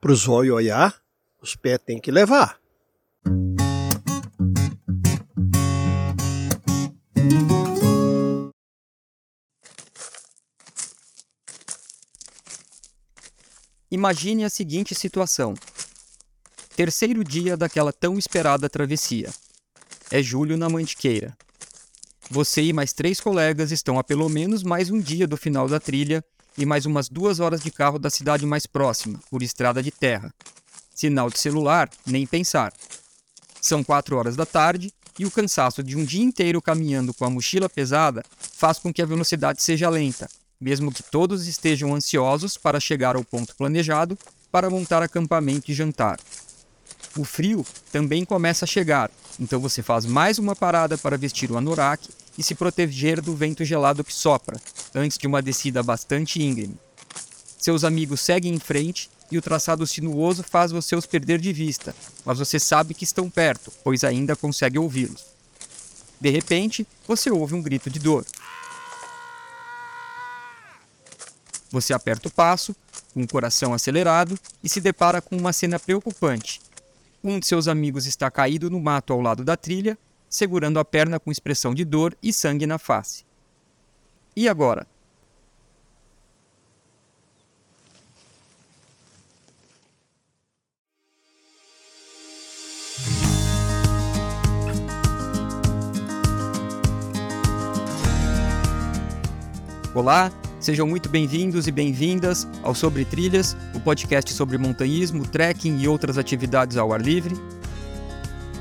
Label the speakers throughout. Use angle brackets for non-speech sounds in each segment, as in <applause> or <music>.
Speaker 1: Para os olhos olhar, os pés tem que levar.
Speaker 2: Imagine a seguinte situação. Terceiro dia daquela tão esperada travessia. É julho na Mantiqueira. Você e mais três colegas estão a pelo menos mais um dia do final da trilha e mais umas duas horas de carro da cidade mais próxima, por estrada de terra. Sinal de celular, nem pensar. São quatro horas da tarde e o cansaço de um dia inteiro caminhando com a mochila pesada faz com que a velocidade seja lenta, mesmo que todos estejam ansiosos para chegar ao ponto planejado para montar acampamento e jantar. O frio também começa a chegar, então você faz mais uma parada para vestir o anorak e se proteger do vento gelado que sopra, antes de uma descida bastante íngreme. Seus amigos seguem em frente e o traçado sinuoso faz você os perder de vista, mas você sabe que estão perto, pois ainda consegue ouvi-los. De repente, você ouve um grito de dor. Você aperta o passo, com o coração acelerado, e se depara com uma cena preocupante. Um de seus amigos está caído no mato ao lado da trilha, segurando a perna com expressão de dor e sangue na face. E agora? Olá, sejam muito bem-vindos e bem-vindas ao Sobre Trilhas, o podcast sobre montanhismo, trekking e outras atividades ao ar livre.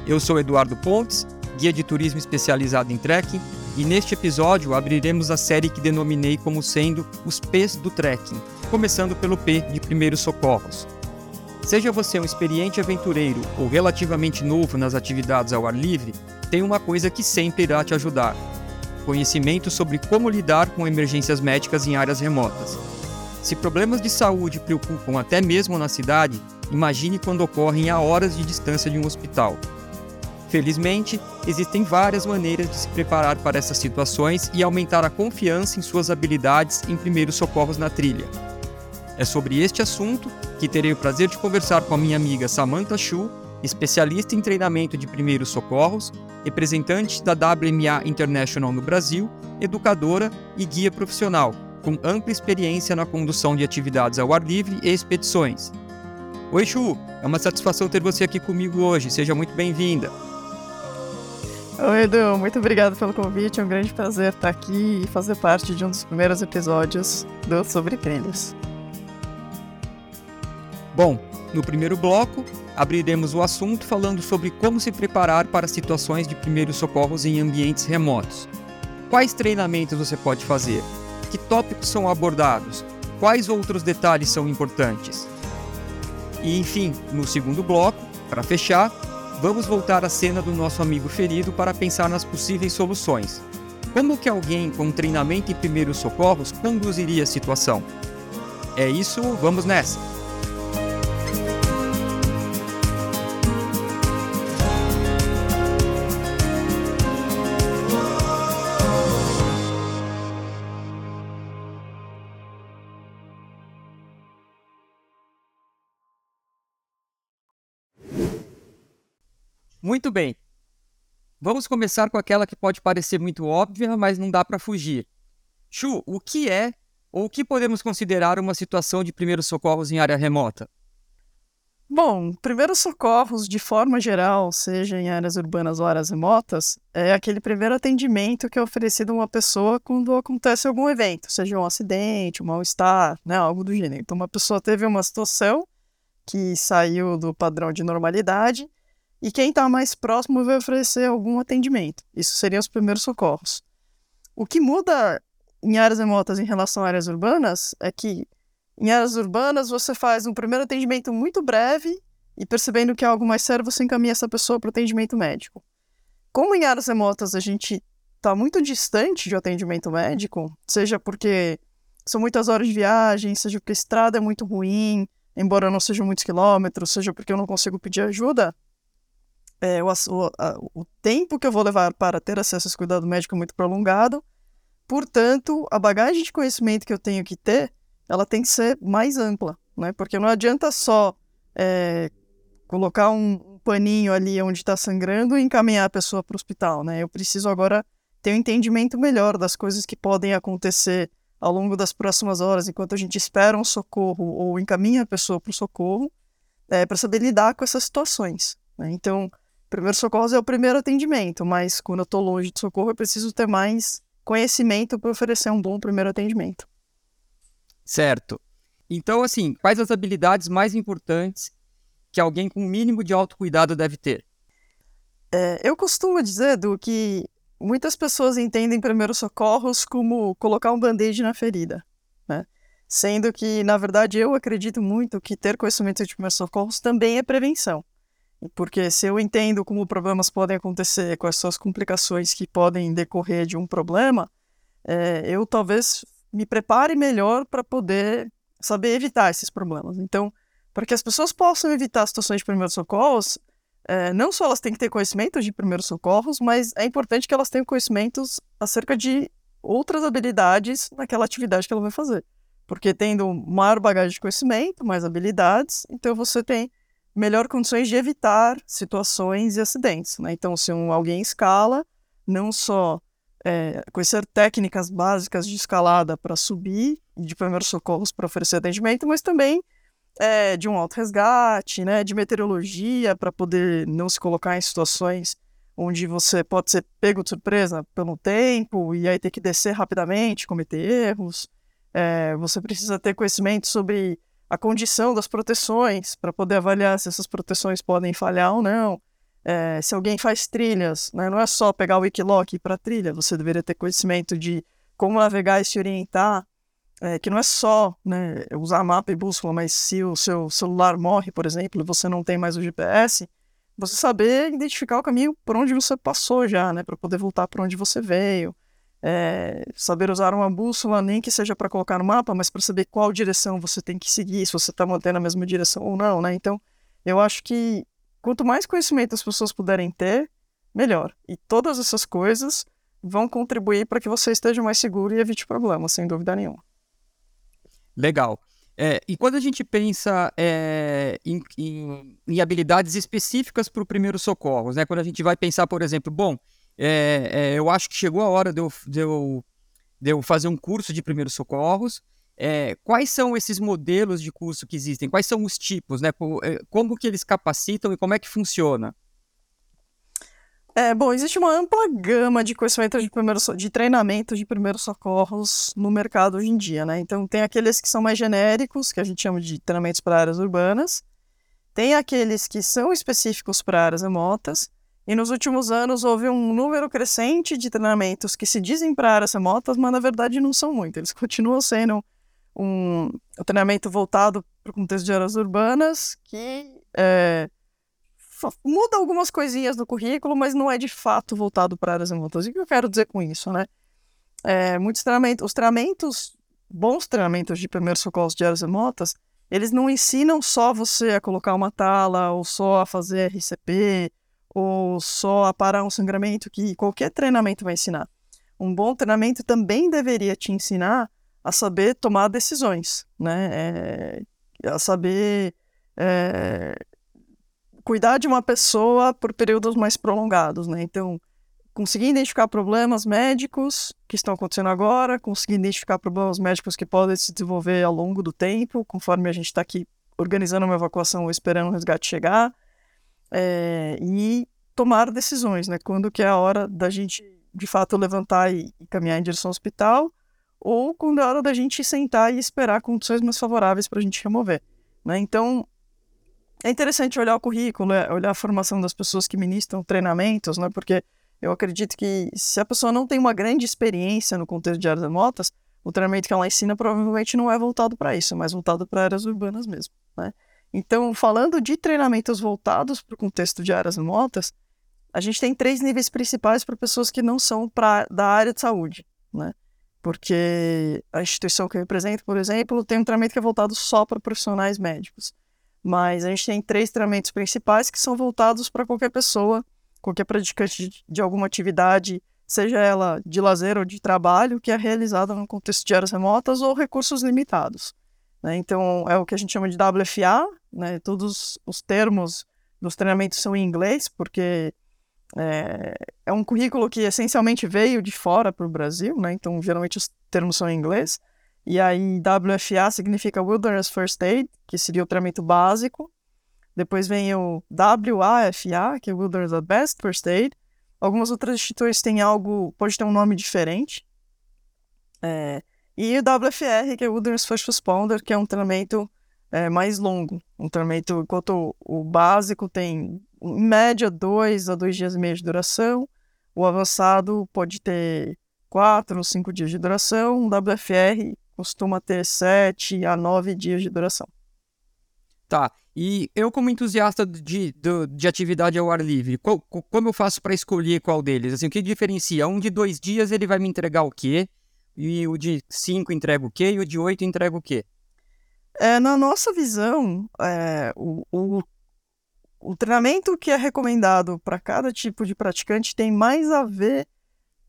Speaker 2: Eu sou Eduardo Pontes, guia de turismo especializado em trekking, e neste episódio abriremos a série que denominei como sendo os P's do trekking, começando pelo P de primeiros socorros. Seja você um experiente aventureiro ou relativamente novo nas atividades ao ar livre, tem uma coisa que sempre irá te ajudar: conhecimento sobre como lidar com emergências médicas em áreas remotas. Se problemas de saúde preocupam até mesmo na cidade, imagine quando ocorrem a horas de distância de um hospital. Felizmente, existem várias maneiras de se preparar para essas situações e aumentar a confiança em suas habilidades em primeiros socorros na trilha. É sobre este assunto que terei o prazer de conversar com a minha amiga Samantha Chu, especialista em treinamento de primeiros socorros, representante da WMA International no Brasil, educadora e guia profissional, com ampla experiência na condução de atividades ao ar livre e expedições. Oi, Chu! É uma satisfação ter você aqui comigo hoje. Seja muito bem-vinda.
Speaker 3: Oi, Edu. Muito obrigado pelo convite. É um grande prazer estar aqui e fazer parte de um dos primeiros episódios do Sobre Trilhas.
Speaker 2: Bom, no primeiro bloco, abriremos o assunto falando sobre como se preparar para situações de primeiros socorros em ambientes remotos. Quais treinamentos você pode fazer? Que tópicos são abordados? Quais outros detalhes são importantes? E enfim, no segundo bloco, para fechar, vamos voltar à cena do nosso amigo ferido para pensar nas possíveis soluções. Como que alguém com treinamento em primeiros socorros conduziria a situação? É isso, vamos nessa! Muito bem. Vamos começar com aquela que pode parecer muito óbvia, mas não dá para fugir. Chu, o que é ou o que podemos considerar uma situação de primeiros socorros em área remota?
Speaker 3: Bom, primeiros socorros, de forma geral, seja em áreas urbanas ou áreas remotas, é aquele primeiro atendimento que é oferecido a uma pessoa quando acontece algum evento, seja um acidente, um mal-estar, né, algo do gênero. Então, uma pessoa teve uma situação que saiu do padrão de normalidade e quem está mais próximo vai oferecer algum atendimento. Isso seriam os primeiros socorros. O que muda em áreas remotas em relação a áreas urbanas é que em áreas urbanas você faz um primeiro atendimento muito breve e percebendo que é algo mais sério, você encaminha essa pessoa para o atendimento médico. Como em áreas remotas a gente está muito distante de um atendimento médico, seja porque são muitas horas de viagem, seja porque a estrada é muito ruim, embora não sejam muitos quilômetros, seja porque eu não consigo pedir ajuda, é, o, a, o tempo que eu vou levar para ter acesso a esse cuidado médico é muito prolongado. Portanto, a bagagem de conhecimento que eu tenho que ter, ela tem que ser mais ampla, né? Porque não adianta só é, colocar um, paninho ali onde está sangrando e encaminhar a pessoa para o hospital, né? Eu preciso agora ter um entendimento melhor das coisas que podem acontecer ao longo das próximas horas, enquanto a gente espera um socorro ou encaminha a pessoa para o socorro, é, para saber lidar com essas situações. Né? Então, primeiro socorro é o primeiro atendimento, mas quando eu estou longe de socorro, eu preciso ter mais conhecimento para oferecer um bom primeiro atendimento.
Speaker 2: Certo. Então, assim, quais as habilidades mais importantes que alguém com o mínimo de autocuidado deve ter?
Speaker 3: É, eu costumo dizer, do que muitas pessoas entendem primeiros socorros como colocar um band-aid na ferida, né? Sendo que, na verdade, eu acredito muito que ter conhecimento de primeiros socorros também é prevenção. Porque se eu entendo como problemas podem acontecer, quais são as complicações que podem decorrer de um problema, é, eu talvez me prepare melhor para poder saber evitar esses problemas. Então, para que as pessoas possam evitar situações de primeiros socorros, é, não só elas têm que ter conhecimento de primeiros socorros, mas é importante que elas tenham conhecimentos acerca de outras habilidades naquela atividade que ela vai fazer. Porque tendo maior bagagem de conhecimento, mais habilidades, então você tem melhor condições de evitar situações e acidentes. Né? Então, se um, alguém escala, não só é, conhecer técnicas básicas de escalada para subir, de primeiros socorros para oferecer atendimento, mas também é, de um auto-resgate, né, de meteorologia para poder não se colocar em situações onde você pode ser pego de surpresa pelo tempo e aí ter que descer rapidamente, cometer erros. É, você precisa ter conhecimento sobre a condição das proteções para poder avaliar se essas proteções podem falhar ou não. É, se alguém faz trilhas, né, não é só pegar o Wikiloc para trilha, você deveria ter conhecimento de como navegar e se orientar, é, que não é só né, usar mapa e bússola, mas se o seu celular morre, por exemplo, e você não tem mais o GPS, você saber identificar o caminho por onde você passou já, né, para poder voltar para onde você veio é, saber usar uma bússola, nem que seja para colocar no mapa, mas para saber qual direção você tem que seguir, se você está mantendo a mesma direção ou não, né? Então, eu acho que quanto mais conhecimento as pessoas puderem ter, melhor. E todas essas coisas vão contribuir para que você esteja mais seguro e evite problemas, sem dúvida nenhuma.
Speaker 2: Legal. É, e quando a gente pensa é, em, em, em, habilidades específicas para o primeiro socorros, né? Quando a gente vai pensar, por exemplo, bom, é, é, eu acho que chegou a hora de eu, de eu, de eu fazer um curso de primeiros socorros. É, quais são esses modelos de curso que existem? Quais são os tipos? Né? É, como que eles capacitam e como é que funciona?
Speaker 3: É, bom, existe uma ampla gama de conhecimento de, primeiro, de treinamento de primeiros socorros no mercado hoje em dia, né? Então, tem aqueles que são mais genéricos, que a gente chama de treinamentos para áreas urbanas, tem aqueles que são específicos para áreas remotas, e nos últimos anos houve um número crescente de treinamentos que se dizem para áreas remotas, mas na verdade não são muito. Eles continuam sendo um, um treinamento voltado para o contexto de áreas urbanas, que é, muda algumas coisinhas no currículo, mas não é de fato voltado para áreas remotas. E o que eu quero dizer com isso, né? É, muitos treinamentos, os treinamentos, bons treinamentos de primeiros socorros de áreas remotas, eles não ensinam só você a colocar uma tala ou só a fazer RCP ou só a parar um sangramento que qualquer treinamento vai ensinar. Um bom treinamento também deveria te ensinar a saber tomar decisões, né? É, a saber é, cuidar de uma pessoa por períodos mais prolongados, né? Então, conseguir identificar problemas médicos que estão acontecendo agora, conseguir identificar problemas médicos que podem se desenvolver ao longo do tempo, conforme a gente está aqui organizando uma evacuação ou esperando o resgate chegar, é, e tomar decisões, né? Quando que é a hora da gente, de fato, levantar e, e, caminhar em direção ao hospital, ou quando é a hora da gente sentar e esperar condições mais favoráveis para a gente remover, né? Então, é interessante olhar o currículo, é, olhar a formação das pessoas que ministram treinamentos, né? Porque eu acredito que se a pessoa não tem uma grande experiência no contexto de áreas remotas, o treinamento que ela ensina provavelmente não é voltado para isso, é mais voltado para áreas urbanas mesmo, né? Então, falando de treinamentos voltados para o contexto de áreas remotas, a gente tem três níveis principais para pessoas que não são pra, da área de saúde, né? Porque a instituição que eu represento, por exemplo, tem um treinamento que é voltado só para profissionais médicos. Mas a gente tem três treinamentos principais que são voltados para qualquer pessoa, qualquer praticante de, de alguma atividade, seja ela de lazer ou de trabalho, que é realizada no contexto de áreas remotas ou recursos limitados. Né? Então, é o que a gente chama de WFA, né? Todos os termos dos treinamentos são em inglês, porque é, é um currículo que essencialmente veio de fora para o Brasil, né? Então, geralmente os termos são em inglês. E aí, WFA significa Wilderness First Aid, que seria o treinamento básico. Depois vem o WAFA, que é Wilderness Advanced First Aid. Algumas outras instituições têm algo, pode ter um nome diferente. É, e o WFR, que é Wilderness First Responder, que é um treinamento é, mais longo. Um treinamento, enquanto o, básico tem, em média, dois a dois dias e meio de duração. O avançado pode ter quatro ou cinco dias de duração. O WFR costuma ter sete a nove dias de duração.
Speaker 2: Tá. E eu, como entusiasta de, de, de atividade ao ar livre, qual, como eu faço para escolher qual deles? Assim, o que diferencia? Um de dois dias ele vai me entregar o quê? E o de cinco entrega o quê? E o de oito entrega o quê?
Speaker 3: É, na nossa visão, é, o, o, o treinamento que é recomendado para cada tipo de praticante tem mais a ver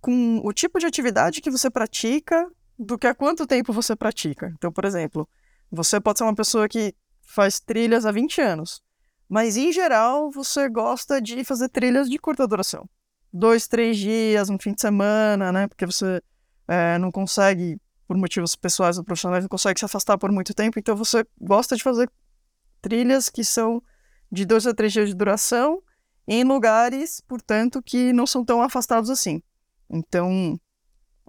Speaker 3: com o tipo de atividade que você pratica do que há quanto tempo você pratica. Então, por exemplo, você pode ser uma pessoa que faz trilhas há 20 anos, mas em geral você gosta de fazer trilhas de curta duração. Dois, três dias, um fim de semana, né? Porque você é, não consegue por motivos pessoais ou profissionais, não consegue se afastar por muito tempo, então você gosta de fazer trilhas que são de dois a três dias de duração em lugares, portanto, que não são tão afastados assim. Então,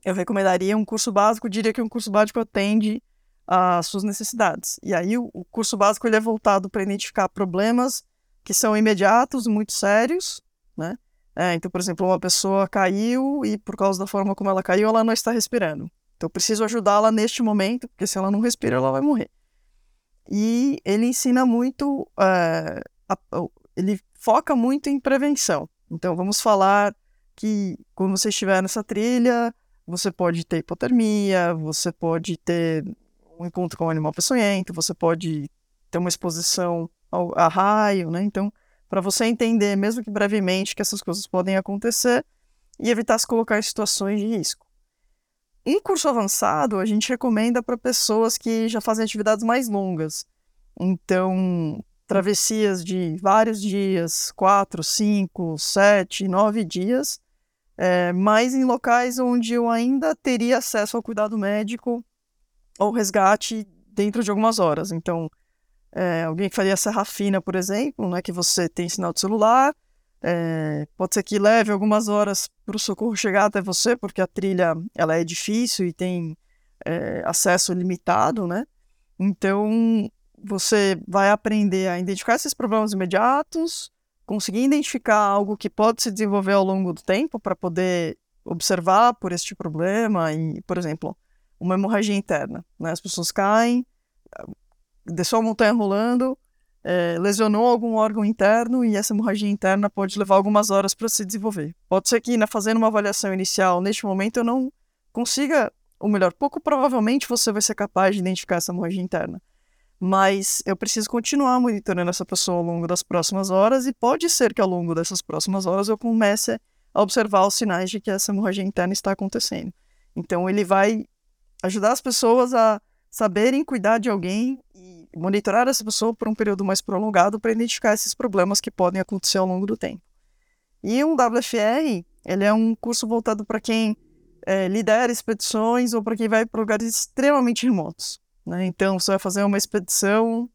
Speaker 3: eu recomendaria um curso básico, diria que um curso básico atende às suas necessidades. E aí, o, curso básico ele é voltado para identificar problemas que são imediatos, muito sérios, né? É, então, por exemplo, uma pessoa caiu e por causa da forma como ela caiu, ela não está respirando. Então eu preciso ajudá-la neste momento, porque se ela não respira, ela vai morrer. E ele ensina muito, uh, a, ele foca muito em prevenção. Então vamos falar que quando você estiver nessa trilha, você pode ter hipotermia, você pode ter um encontro com um animal peçonhento, você pode ter uma exposição ao, a raio, né? Então, para você entender, mesmo que brevemente, que essas coisas podem acontecer e evitar se colocar em situações de risco. Em curso avançado, a gente recomenda para pessoas que já fazem atividades mais longas. Então, travessias de vários dias, quatro, cinco, sete, nove dias, é, mas em locais onde eu ainda teria acesso ao cuidado médico ou resgate dentro de algumas horas. Então, é, alguém que faria serra fina, por exemplo, né, que você tem sinal de celular, é, pode ser que leve algumas horas para o socorro chegar até você, porque a trilha ela é difícil e tem é, acesso limitado, né? Então você vai aprender a identificar esses problemas imediatos, conseguir identificar algo que pode se desenvolver ao longo do tempo para poder observar por este problema e, por exemplo, uma hemorragia interna. Né? As pessoas caem, desceu a montanha rolando, é, lesionou algum órgão interno e essa hemorragia interna pode levar algumas horas para se desenvolver. Pode ser que, né, fazendo uma avaliação inicial, neste momento eu não consiga, ou melhor, pouco provavelmente você vai ser capaz de identificar essa hemorragia interna. Mas eu preciso continuar monitorando essa pessoa ao longo das próximas horas e pode ser que ao longo dessas próximas horas eu comece a observar os sinais de que essa hemorragia interna está acontecendo. Então ele vai ajudar as pessoas a saberem cuidar de alguém monitorar essa pessoa por um período mais prolongado para identificar esses problemas que podem acontecer ao longo do tempo. E um WFR, ele é um curso voltado para quem é, lidera expedições ou para quem vai para lugares extremamente remotos. Né? Então, você vai fazer uma expedição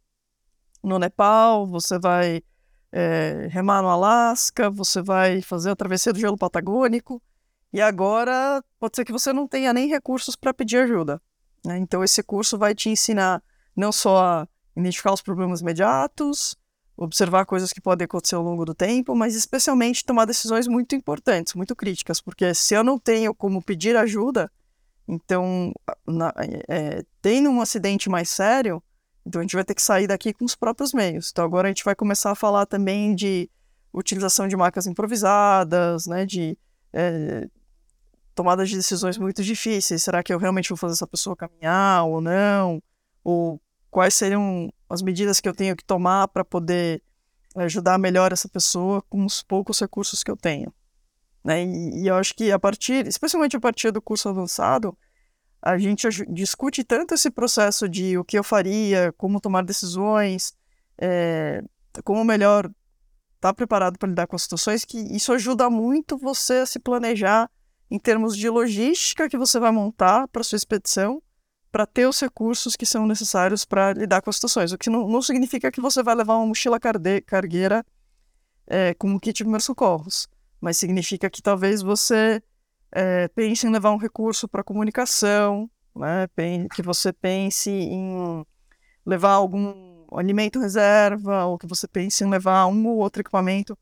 Speaker 3: no Nepal, você vai é, remar no Alasca, você vai fazer a travessia do gelo patagônico, e agora pode ser que você não tenha nem recursos para pedir ajuda. Né? Então, esse curso vai te ensinar não só a identificar os problemas imediatos, observar coisas que podem acontecer ao longo do tempo, mas especialmente tomar decisões muito importantes, muito críticas, porque se eu não tenho como pedir ajuda, então, na, é, tendo um acidente mais sério, então a gente vai ter que sair daqui com os próprios meios. Então agora a gente vai começar a falar também de utilização de marcas improvisadas, né, de é, tomadas de decisões muito difíceis. Será que eu realmente vou fazer essa pessoa caminhar ou não? Ou quais seriam as medidas que eu tenho que tomar para poder ajudar melhor essa pessoa com os poucos recursos que eu tenho? Né? E, e eu acho que a partir, especialmente a partir do curso avançado, a gente discute tanto esse processo de o que eu faria, como tomar decisões, é, como melhor estar tá preparado para lidar com as situações, que isso ajuda muito você a se planejar em termos de logística que você vai montar para sua expedição, para ter os recursos que são necessários para lidar com as situações. O que não, não, significa que você vai levar uma mochila carde, cargueira é, com um kit de primeiros socorros, mas significa que talvez você é, pense em levar um recurso para comunicação, né? que você pense em levar algum alimento reserva, ou que você pense em levar um ou outro equipamento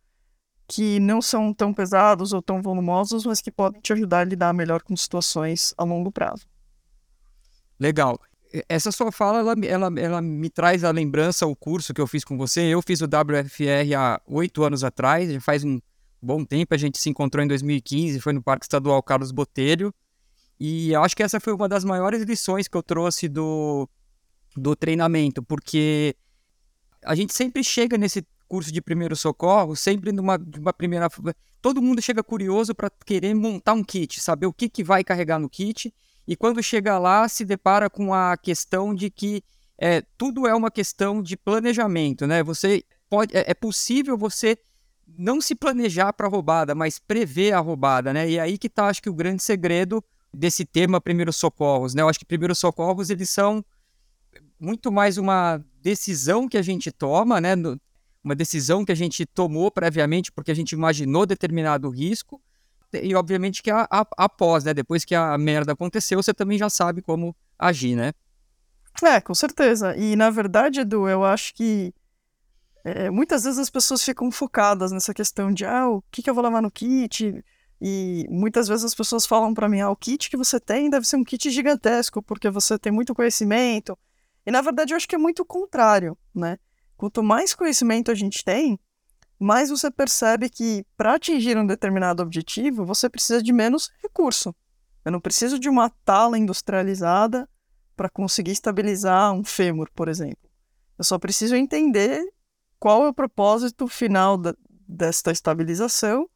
Speaker 3: que não são tão pesados ou tão volumosos, mas que podem te ajudar a lidar melhor com situações a longo prazo.
Speaker 2: Legal. Essa sua fala, ela, ela, ela me traz a lembrança, o curso que eu fiz com você. Eu fiz o WFR há oito anos atrás, já faz um bom tempo. A gente se encontrou em 2015, foi no Parque Estadual Carlos Botelho. E eu acho que essa foi uma das maiores lições que eu trouxe do, do treinamento, porque a gente sempre chega nesse curso de primeiro socorro, sempre numa, numa primeira. Todo mundo chega curioso para querer montar um kit, saber o que, que vai carregar no kit, e quando chega lá se depara com a questão de que é, tudo é uma questão de planejamento, né? Você pode, é, é possível você não se planejar para a roubada, mas prever a roubada, né? E aí que tá, acho que o grande segredo desse tema primeiros socorros, né? Eu acho que primeiros socorros eles são muito mais uma decisão que a gente toma, né? Uma decisão que a gente tomou previamente porque a gente imaginou determinado risco e obviamente que após, né? Depois que a merda aconteceu, você também já sabe como agir, né?
Speaker 3: É, com certeza. E na verdade, Edu, eu acho que é, muitas vezes as pessoas ficam focadas nessa questão de ah, o que, que eu vou levar no kit? E muitas vezes as pessoas falam para mim, ah, o kit que você tem deve ser um kit gigantesco, porque você tem muito conhecimento. E na verdade eu acho que é muito o contrário, né? Quanto mais conhecimento a gente tem, mais você percebe que para atingir um determinado objetivo, você precisa de menos recurso. Eu não preciso de uma tala industrializada para conseguir estabilizar um fêmur, por exemplo. Eu só preciso entender qual é o propósito final da, desta estabilização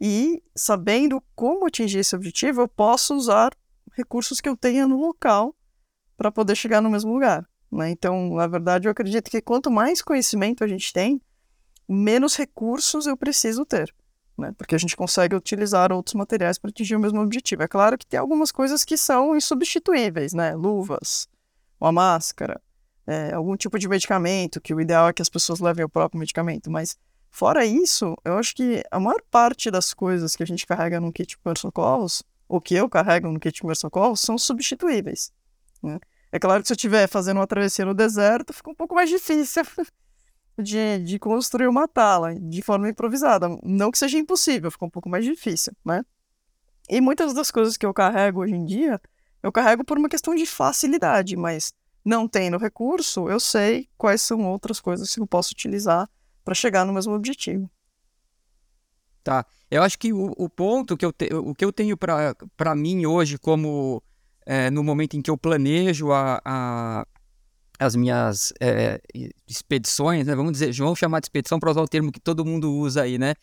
Speaker 3: e sabendo como atingir esse objetivo, eu posso usar recursos que eu tenha no local para poder chegar no mesmo lugar. Né? Então, na verdade, eu acredito que quanto mais conhecimento a gente tem, menos recursos eu preciso ter. Né? Porque a gente consegue utilizar outros materiais para atingir o mesmo objetivo. É claro que tem algumas coisas que são insubstituíveis, né? Luvas, uma máscara, é, algum tipo de medicamento, que o ideal é que as pessoas levem o próprio medicamento, mas Fora isso, eu acho que a maior parte das coisas que a gente carrega no kit de socorros, ou que eu carrego no kit de socorros, são substituíveis. Né? É claro que se eu estiver fazendo uma travessia no deserto, fica um pouco mais difícil <laughs> de, de construir uma tala de forma improvisada. Não que seja impossível, fica um pouco mais difícil, né? E muitas das coisas que eu carrego hoje em dia, eu carrego por uma questão de facilidade, mas não tendo recurso, eu sei quais são outras coisas que eu posso utilizar para chegar no mesmo objetivo.
Speaker 2: Tá. Eu acho que o, o ponto que eu, te, o que eu tenho para mim hoje, como é, no momento em que eu planejo a, a as minhas é, expedições, né? vamos dizer, vamos chamar de expedição para usar o termo que todo mundo usa aí, né?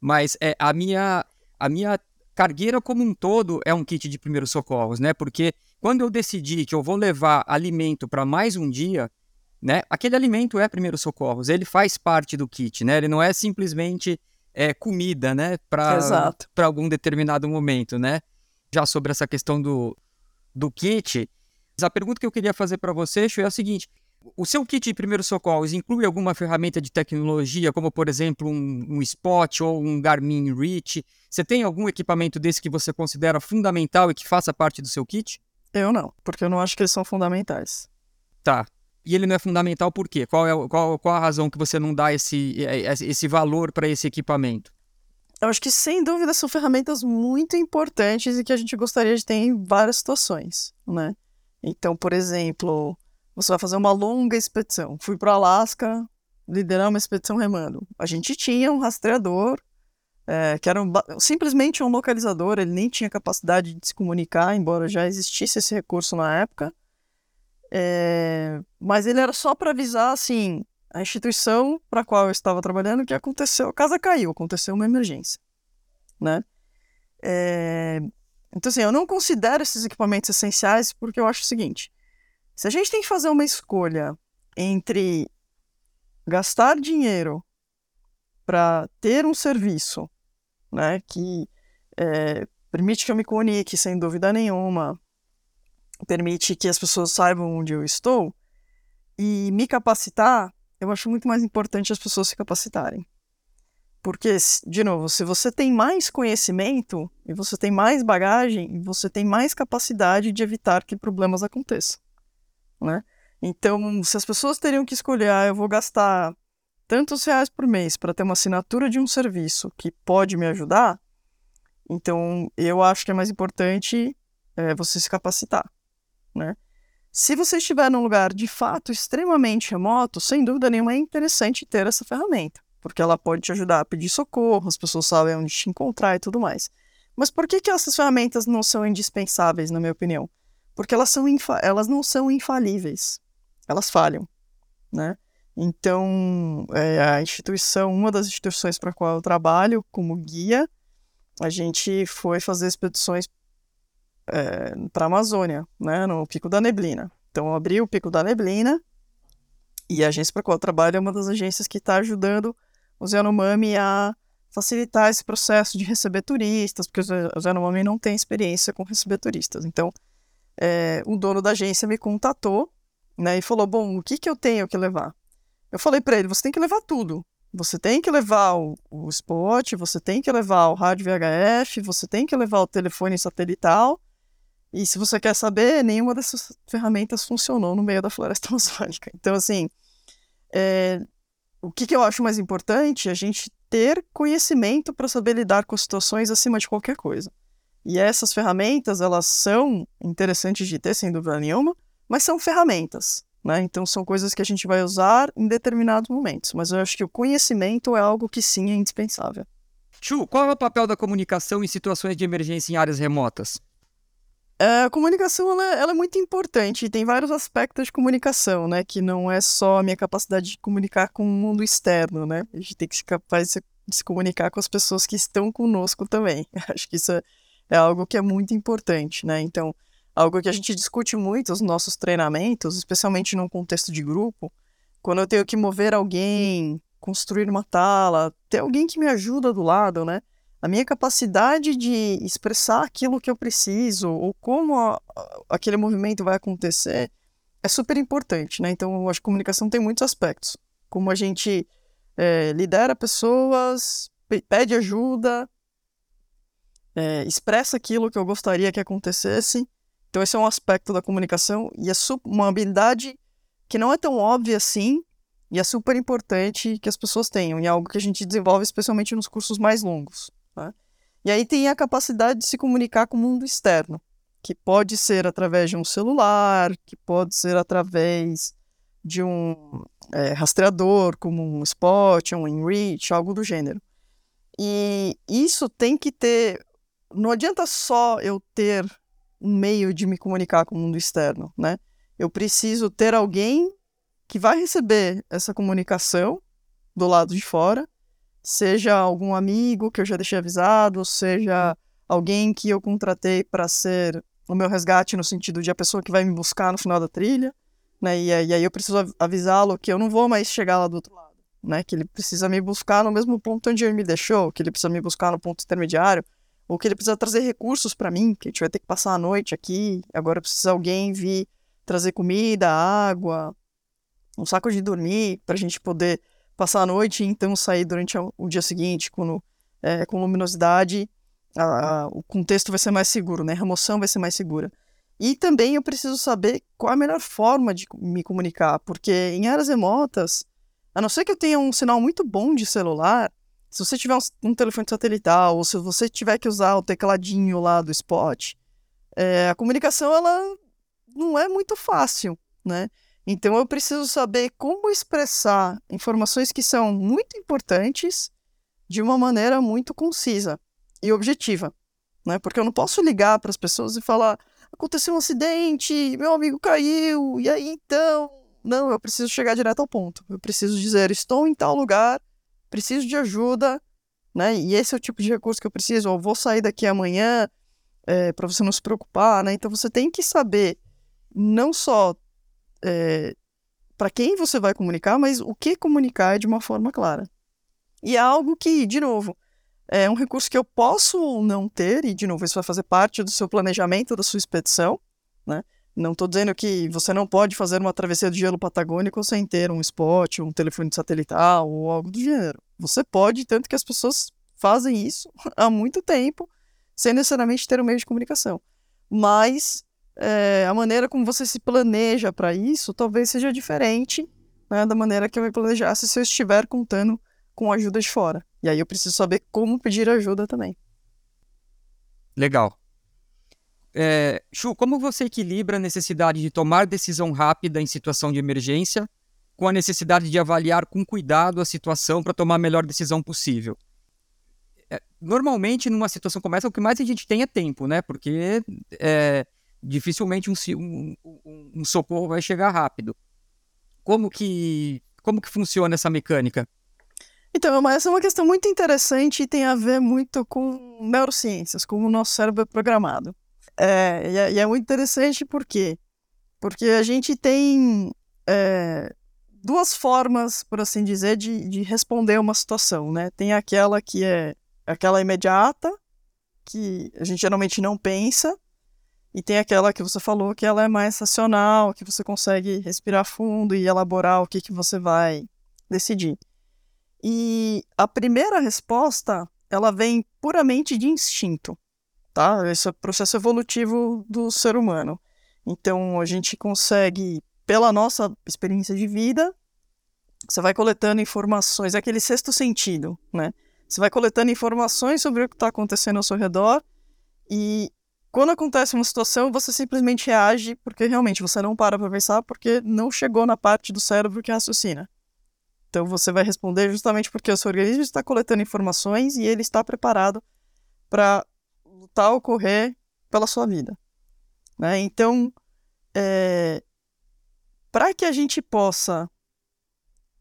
Speaker 2: Mas é, a, minha, a minha cargueira como um todo é um kit de primeiros socorros, né? Porque quando eu decidi que eu vou levar alimento para mais um dia, né? Aquele alimento é primeiros socorros, ele faz parte do kit, né? Ele não é simplesmente é, comida, né? Para algum determinado momento, né? Já sobre essa questão do, do kit, a pergunta que eu queria fazer para você, Xu, é a seguinte: o seu kit de primeiros socorros inclui alguma ferramenta de tecnologia, como por exemplo um, um Spot ou um Garmin Reach? Você tem algum equipamento desse que você considera fundamental e que faça parte do seu kit?
Speaker 3: Eu não, porque eu não acho que eles são fundamentais.
Speaker 2: Tá. E ele não é fundamental por quê? Qual, é, qual, qual a razão que você não dá esse, é, é, esse valor para esse equipamento?
Speaker 3: Eu acho que, sem dúvida, são ferramentas muito importantes e que a gente gostaria de ter em várias situações, né? Então, por exemplo, você vai fazer uma longa expedição. Fui para o Alasca liderar uma expedição remando. A gente tinha um rastreador, é, que era um, simplesmente um localizador, ele nem tinha capacidade de se comunicar, embora já existisse esse recurso na época. É, mas ele era só para avisar, assim, a instituição para a qual eu estava trabalhando que aconteceu, a casa caiu, aconteceu uma emergência, né? É, então, assim, eu não considero esses equipamentos essenciais porque eu acho o seguinte: se a gente tem que fazer uma escolha entre gastar dinheiro para ter um serviço né, que é, permite que eu me comunique sem dúvida nenhuma, permite que as pessoas saibam onde eu estou e me capacitar, eu acho muito mais importante as pessoas se capacitarem. Porque, de novo, se você tem mais conhecimento e você tem mais bagagem, você tem mais capacidade de evitar que problemas aconteçam, né? Então, se as pessoas teriam que escolher, ah, eu vou gastar tantos reais por mês para ter uma assinatura de um serviço que pode me ajudar, então eu acho que é mais importante é, você se capacitar, né? Se você estiver num lugar de fato extremamente remoto, sem dúvida nenhuma é interessante ter essa ferramenta porque ela pode te ajudar a pedir socorro, as pessoas sabem onde te encontrar e tudo mais. Mas por que, que essas ferramentas não são indispensáveis, na minha opinião? Porque elas, são elas não são infalíveis. Elas falham, né? Então, é, a instituição, uma das instituições para a qual eu trabalho como guia, a gente foi fazer expedições é, para a Amazônia, né, no Pico da Neblina. Então, eu abri o Pico da Neblina e a agência para a qual eu trabalho é uma das agências que está ajudando o Yanomami a facilitar esse processo de receber turistas, porque o Yanomami não tem experiência com receber turistas. Então, é, o dono da agência me contatou né, e falou: Bom, o que, que eu tenho que levar? Eu falei para ele: Você tem que levar tudo. Você tem que levar o, o spot, você tem que levar o rádio VHF, você tem que levar o telefone satelital. E se você quer saber, nenhuma dessas ferramentas funcionou no meio da floresta amazônica. Então, assim, é, o que, que eu acho mais importante é a gente ter conhecimento para saber lidar com situações acima de qualquer coisa. E essas ferramentas, elas são interessantes de ter, sem dúvida nenhuma, mas são ferramentas, né? Então são coisas que a gente vai usar em determinados momentos. Mas eu acho que o conhecimento é algo que sim é indispensável.
Speaker 2: Chu, qual é o papel da comunicação em situações de emergência em áreas remotas?
Speaker 3: A comunicação ela, ela, é muito importante tem vários aspectos de comunicação, né? Que não é só a minha capacidade de comunicar com o mundo externo, né? A gente tem que ser capaz de se, de se comunicar com as pessoas que estão conosco também. <laughs> Acho que isso é, é algo que é muito importante, né? Então, algo que a gente discute muito nos nossos treinamentos, especialmente num contexto de grupo, quando eu tenho que mover alguém, construir uma tala, ter alguém que me ajuda do lado, né? A minha capacidade de expressar aquilo que eu preciso ou como a, a, aquele movimento vai acontecer é super importante, né? Então, acho que comunicação tem muitos aspectos. Como a gente é, lidera pessoas, pede ajuda, é, expressa aquilo que eu gostaria que acontecesse. Então, esse é um aspecto da comunicação e é uma habilidade que não é tão óbvia assim e é super importante que as pessoas tenham. E é algo que a gente desenvolve especialmente nos cursos mais longos. Né? E aí tem a capacidade de se comunicar com o mundo externo, que pode ser através de um celular, que pode ser através de um é, rastreador, como um Spot, um InReach, algo do gênero. E isso tem que ter. Não adianta só eu ter um meio de me comunicar com o mundo externo, né? Eu preciso ter alguém que vai receber essa comunicação do lado de fora seja algum amigo que eu já deixei avisado, seja alguém que eu contratei para ser o meu resgate no sentido de a pessoa que vai me buscar no final da trilha, né? E, e aí eu preciso avisá-lo que eu não vou mais chegar lá do outro lado, né? Que ele precisa me buscar no mesmo ponto onde ele me deixou, que ele precisa me buscar no ponto intermediário, ou que ele precisa trazer recursos para mim, que a gente vai ter que passar a noite aqui, agora precisa alguém vir trazer comida, água, um saco de dormir para a gente poder passar a noite e então sair durante o dia seguinte com, é, com luminosidade, a, a, o contexto vai ser mais seguro, né? a remoção vai ser mais segura. E também eu preciso saber qual a melhor forma de me comunicar, porque em áreas remotas, a não ser que eu tenha um sinal muito bom de celular, se você tiver um, um telefone satelital ou se você tiver que usar o tecladinho lá do spot, é, a comunicação ela não é muito fácil, né? Então eu preciso saber como expressar informações que são muito importantes de uma maneira muito concisa e objetiva, né? Porque eu não posso ligar para as pessoas e falar: aconteceu um acidente, meu amigo caiu, e aí então? Não, eu preciso chegar direto ao ponto. Eu preciso dizer: estou em tal lugar, preciso de ajuda, né? E esse é o tipo de recurso que eu preciso. Ou vou sair daqui amanhã é, eh, para você não se preocupar, né? Então você tem que saber não só é, para quem você vai comunicar, mas o que comunicar de uma forma clara. E é algo que, de novo, é um recurso que eu posso não ter, e de novo, isso vai fazer parte do seu planejamento, da sua expedição, né? Não estou dizendo que você não pode fazer uma travessia de gelo patagônico sem ter um spot, um telefone satelital ou algo do gênero. Você pode, tanto que as pessoas fazem isso <laughs> há muito tempo, sem necessariamente ter um meio de comunicação. Mas é, a maneira como você se planeja para isso talvez seja diferente né, da maneira que eu me planejasse se eu estiver contando com ajuda de fora. E aí eu preciso saber como pedir ajuda também.
Speaker 2: Legal. É, Chu, como você equilibra a necessidade de tomar decisão rápida em situação de emergência com a necessidade de avaliar com cuidado a situação para tomar a melhor decisão possível? É, normalmente, numa situação como essa, o que mais a gente tem é tempo, né? Porque é, dificilmente um, um, um, socorro vai chegar rápido. Como que, como que funciona essa mecânica?
Speaker 3: Então, essa é uma questão muito interessante e tem a ver muito com neurociências, como o nosso cérebro é programado. É, e, é, e é muito interessante por quê? Porque a gente tem é, duas formas, por assim dizer, de, de responder uma situação, né? Tem aquela que é aquela imediata, que a gente geralmente não pensa, e tem aquela que você falou que ela é mais racional, que você consegue respirar fundo e elaborar o que, que você vai decidir. E a primeira resposta, ela vem puramente de instinto tá? Esse é o processo evolutivo do ser humano. Então, a gente consegue, pela nossa experiência de vida, você vai coletando informações, é aquele sexto sentido, né? Você vai coletando informações sobre o que está acontecendo ao seu redor e quando acontece uma situação, você simplesmente reage porque realmente você não para para pensar porque não chegou na parte do cérebro que raciocina. Então você vai responder justamente porque o seu organismo está coletando informações e ele está preparado para lutar ou correr pela sua vida. Né? Então, é, para que a gente possa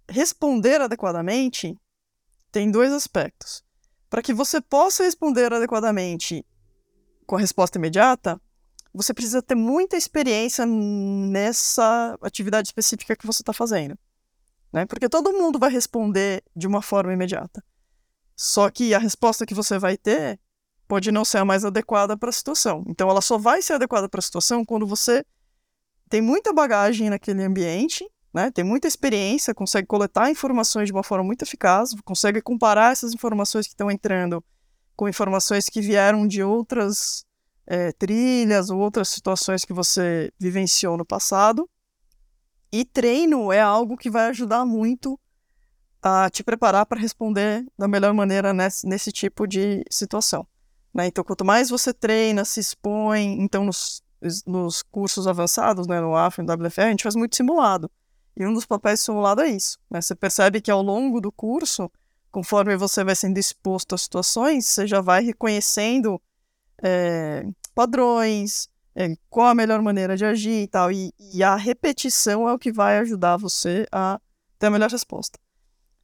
Speaker 3: responder adequadamente, tem dois aspectos. Para que você possa responder adequadamente com a resposta imediata, você precisa ter muita experiência nessa atividade específica que você está fazendo. Né? Porque todo mundo vai responder de uma forma imediata. Só que a resposta que você vai ter pode não ser a mais adequada para a situação. Então, ela só vai ser adequada para a situação quando você tem muita bagagem naquele ambiente, né? tem muita experiência, consegue coletar informações de uma forma muito eficaz, consegue comparar essas informações que estão entrando com informações que vieram de outras é, trilhas ou outras situações que você vivenciou no passado. E treino é algo que vai ajudar muito a te preparar para responder da melhor maneira nesse, nesse tipo de situação. Né? Então, quanto mais você treina, se expõe, então nos, nos cursos avançados, né, no AFA e no WFR, a gente faz muito simulado. E um dos papéis do simulado é isso. Né? Você percebe que ao longo do curso, conforme você vai sendo exposto a situações, você já vai reconhecendo é, padrões, é, qual a melhor maneira de agir e tal. E, e a repetição é o que vai ajudar você a ter a melhor resposta.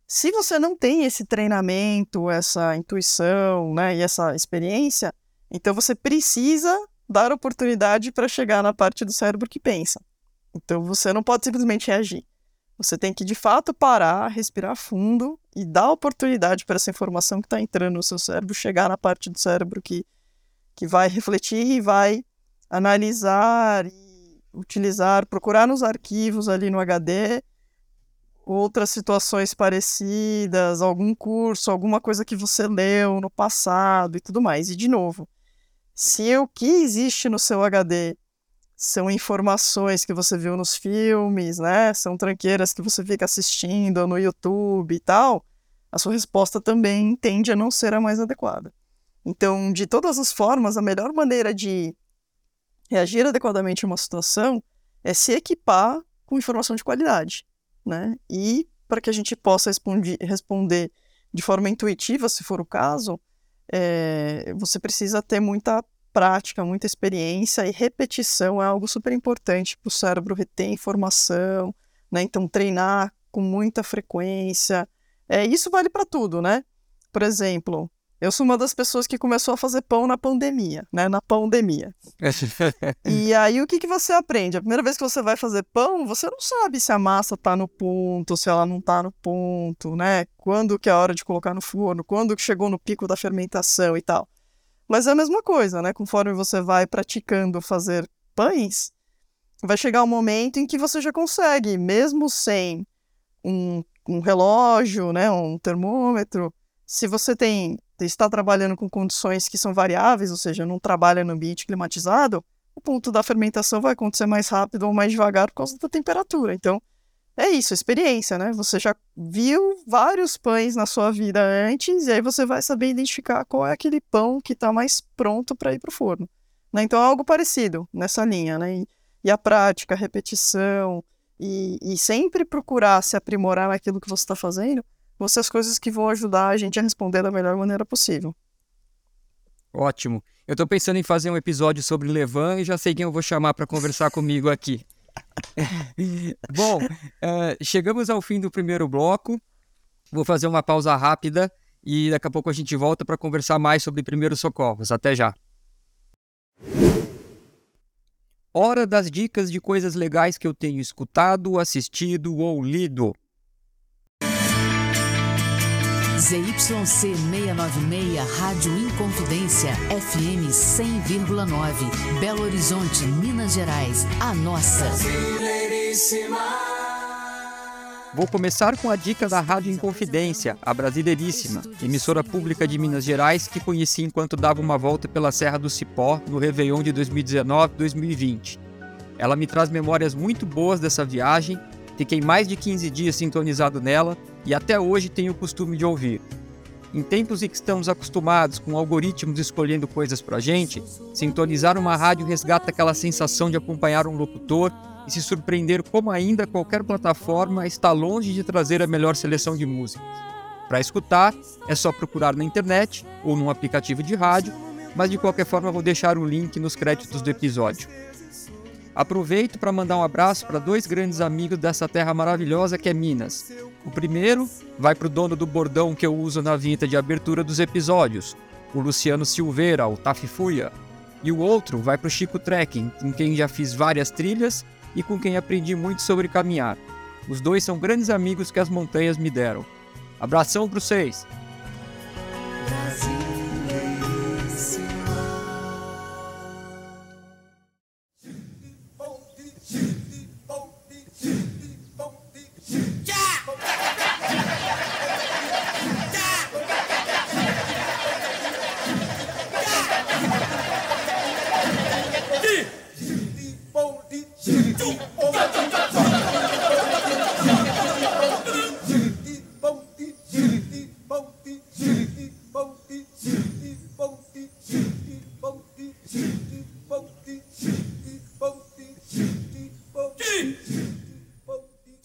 Speaker 3: Se você não tem esse treinamento, essa intuição, né, e essa experiência, então você precisa dar oportunidade para chegar na parte do cérebro que pensa. Então você não pode simplesmente reagir. Você tem que de fato parar, respirar fundo e dar oportunidade para essa informação que está entrando no seu cérebro chegar na parte do cérebro que, que vai refletir e vai analisar e utilizar, procurar nos arquivos ali no HD outras situações parecidas, algum curso, alguma coisa que você leu no passado e tudo mais. E de novo, se o que existe no seu HD são informações que você viu nos filmes, né? São tranqueiras que você fica assistindo no YouTube e tal, a sua resposta também tende a não ser a mais adequada. Então, de todas as formas, a melhor maneira de reagir adequadamente a uma situação é se equipar com informação de qualidade né? E para que a gente possa responder, de forma intuitiva, se for o caso, é, você precisa ter muita prática, muita experiência e repetição é algo super importante para o cérebro reter informação, né? Então treinar com muita frequência. É, isso vale para tudo, né? Por exemplo, Eu sou uma das pessoas que começou a fazer pão na pandemia, né? Na pandemia. <laughs> e aí o que, que você aprende? A primeira vez que você vai fazer pão, você não sabe se a massa tá no ponto, se ela não tá no ponto, né? Quando que é a hora de colocar no forno, quando que chegou no pico da fermentação e tal. Mas é a mesma coisa, né? Conforme você vai praticando fazer pães, vai chegar um momento em que você já consegue, mesmo sem um, um relógio, né? Um termômetro, se você tem está trabalhando com condições que são variáveis, ou seja, não trabalha no ambiente climatizado, o ponto da fermentação vai acontecer mais rápido ou mais devagar por causa da temperatura. Então, é isso, experiência, né? Você já viu vários pães na sua vida antes, e aí você vai saber identificar qual é aquele pão que está mais pronto para ir para o forno. Né? Então, é algo parecido nessa linha, né? E, e a prática, a repetição, e, e sempre procurar se aprimorar naquilo que você está fazendo, vão ser as coisas que vão ajudar a gente a responder da melhor maneira possível.
Speaker 2: Ótimo. Eu estou pensando em fazer um episódio sobre Levan e já sei quem eu vou chamar para conversar comigo aqui. <laughs> Bom, uh, chegamos ao fim do primeiro bloco. Vou fazer uma pausa rápida e daqui a pouco a gente volta para conversar mais sobre primeiros socorros. Até já. Hora das dicas de coisas legais que eu tenho escutado, assistido ou lido.
Speaker 4: ZYC 696, Rádio Inconfidência, FM 100,9, Belo Horizonte, Minas Gerais, a nossa.
Speaker 2: Vou começar com a dica da Rádio Inconfidência, a Brasileiríssima, emissora pública de Minas Gerais que conheci enquanto dava uma volta pela Serra do Cipó no Réveillon de 2019-2020. Ela me traz memórias muito boas dessa viagem Fiquei mais de 15 dias sintonizado nela e até hoje tenho o costume de ouvir. Em tempos em que estamos acostumados com algoritmos escolhendo coisas pra gente, sintonizar uma rádio resgata aquela sensação de acompanhar um locutor e se surpreender como ainda qualquer plataforma está longe de trazer a melhor seleção de músicas. Para escutar, é só procurar na internet ou num aplicativo de rádio, mas de qualquer forma vou deixar o link nos créditos do episódio. Aproveito para mandar um abraço para dois grandes amigos dessa terra maravilhosa que é Minas. O primeiro vai para o dono do bordão que eu uso na vinheta de abertura dos episódios, o Luciano Silveira, o Tafifuia. E o outro vai para o Chico Trekking, com quem já fiz várias trilhas e com quem aprendi muito sobre caminhar. Os dois são grandes amigos que as montanhas me deram. Abração para vocês!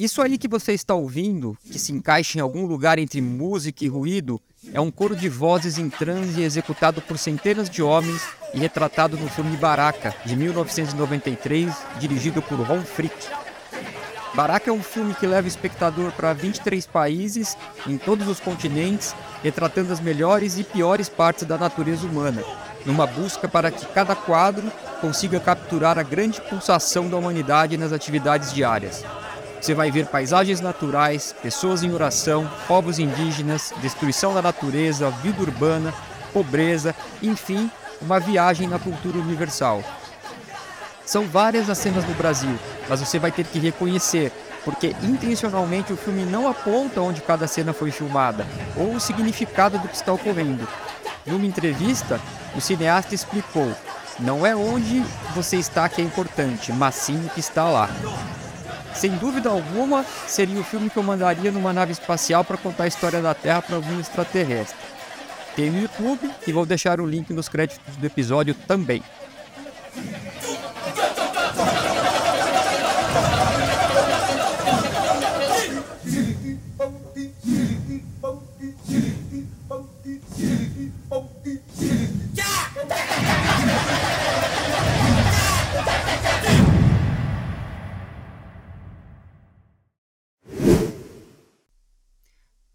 Speaker 2: Isso aí que você está ouvindo, que se encaixa em algum lugar entre música e ruído, é um coro de vozes em transe executado por centenas de homens e retratado no filme Baraka, de 1993, dirigido por Ron Frick. Baraka é um filme que leva o espectador para 23 países, em todos os continentes, retratando as melhores e piores partes da natureza humana, numa busca para que cada quadro consiga capturar a grande pulsação da humanidade nas atividades diárias. Você vai ver paisagens naturais, pessoas em oração, povos indígenas, destruição da natureza, vida urbana, pobreza, enfim, uma viagem na cultura universal. São várias as cenas no Brasil, mas você vai ter que reconhecer, porque intencionalmente o filme não aponta onde cada cena foi filmada ou o significado do que está ocorrendo. Numa entrevista, o cineasta explicou: não é onde você está que é importante, mas sim o que está lá. Sem dúvida alguma, seria o filme que eu mandaria numa nave espacial para contar a história da Terra para algum extraterrestre. Tem no YouTube e vou deixar o link nos créditos do episódio também.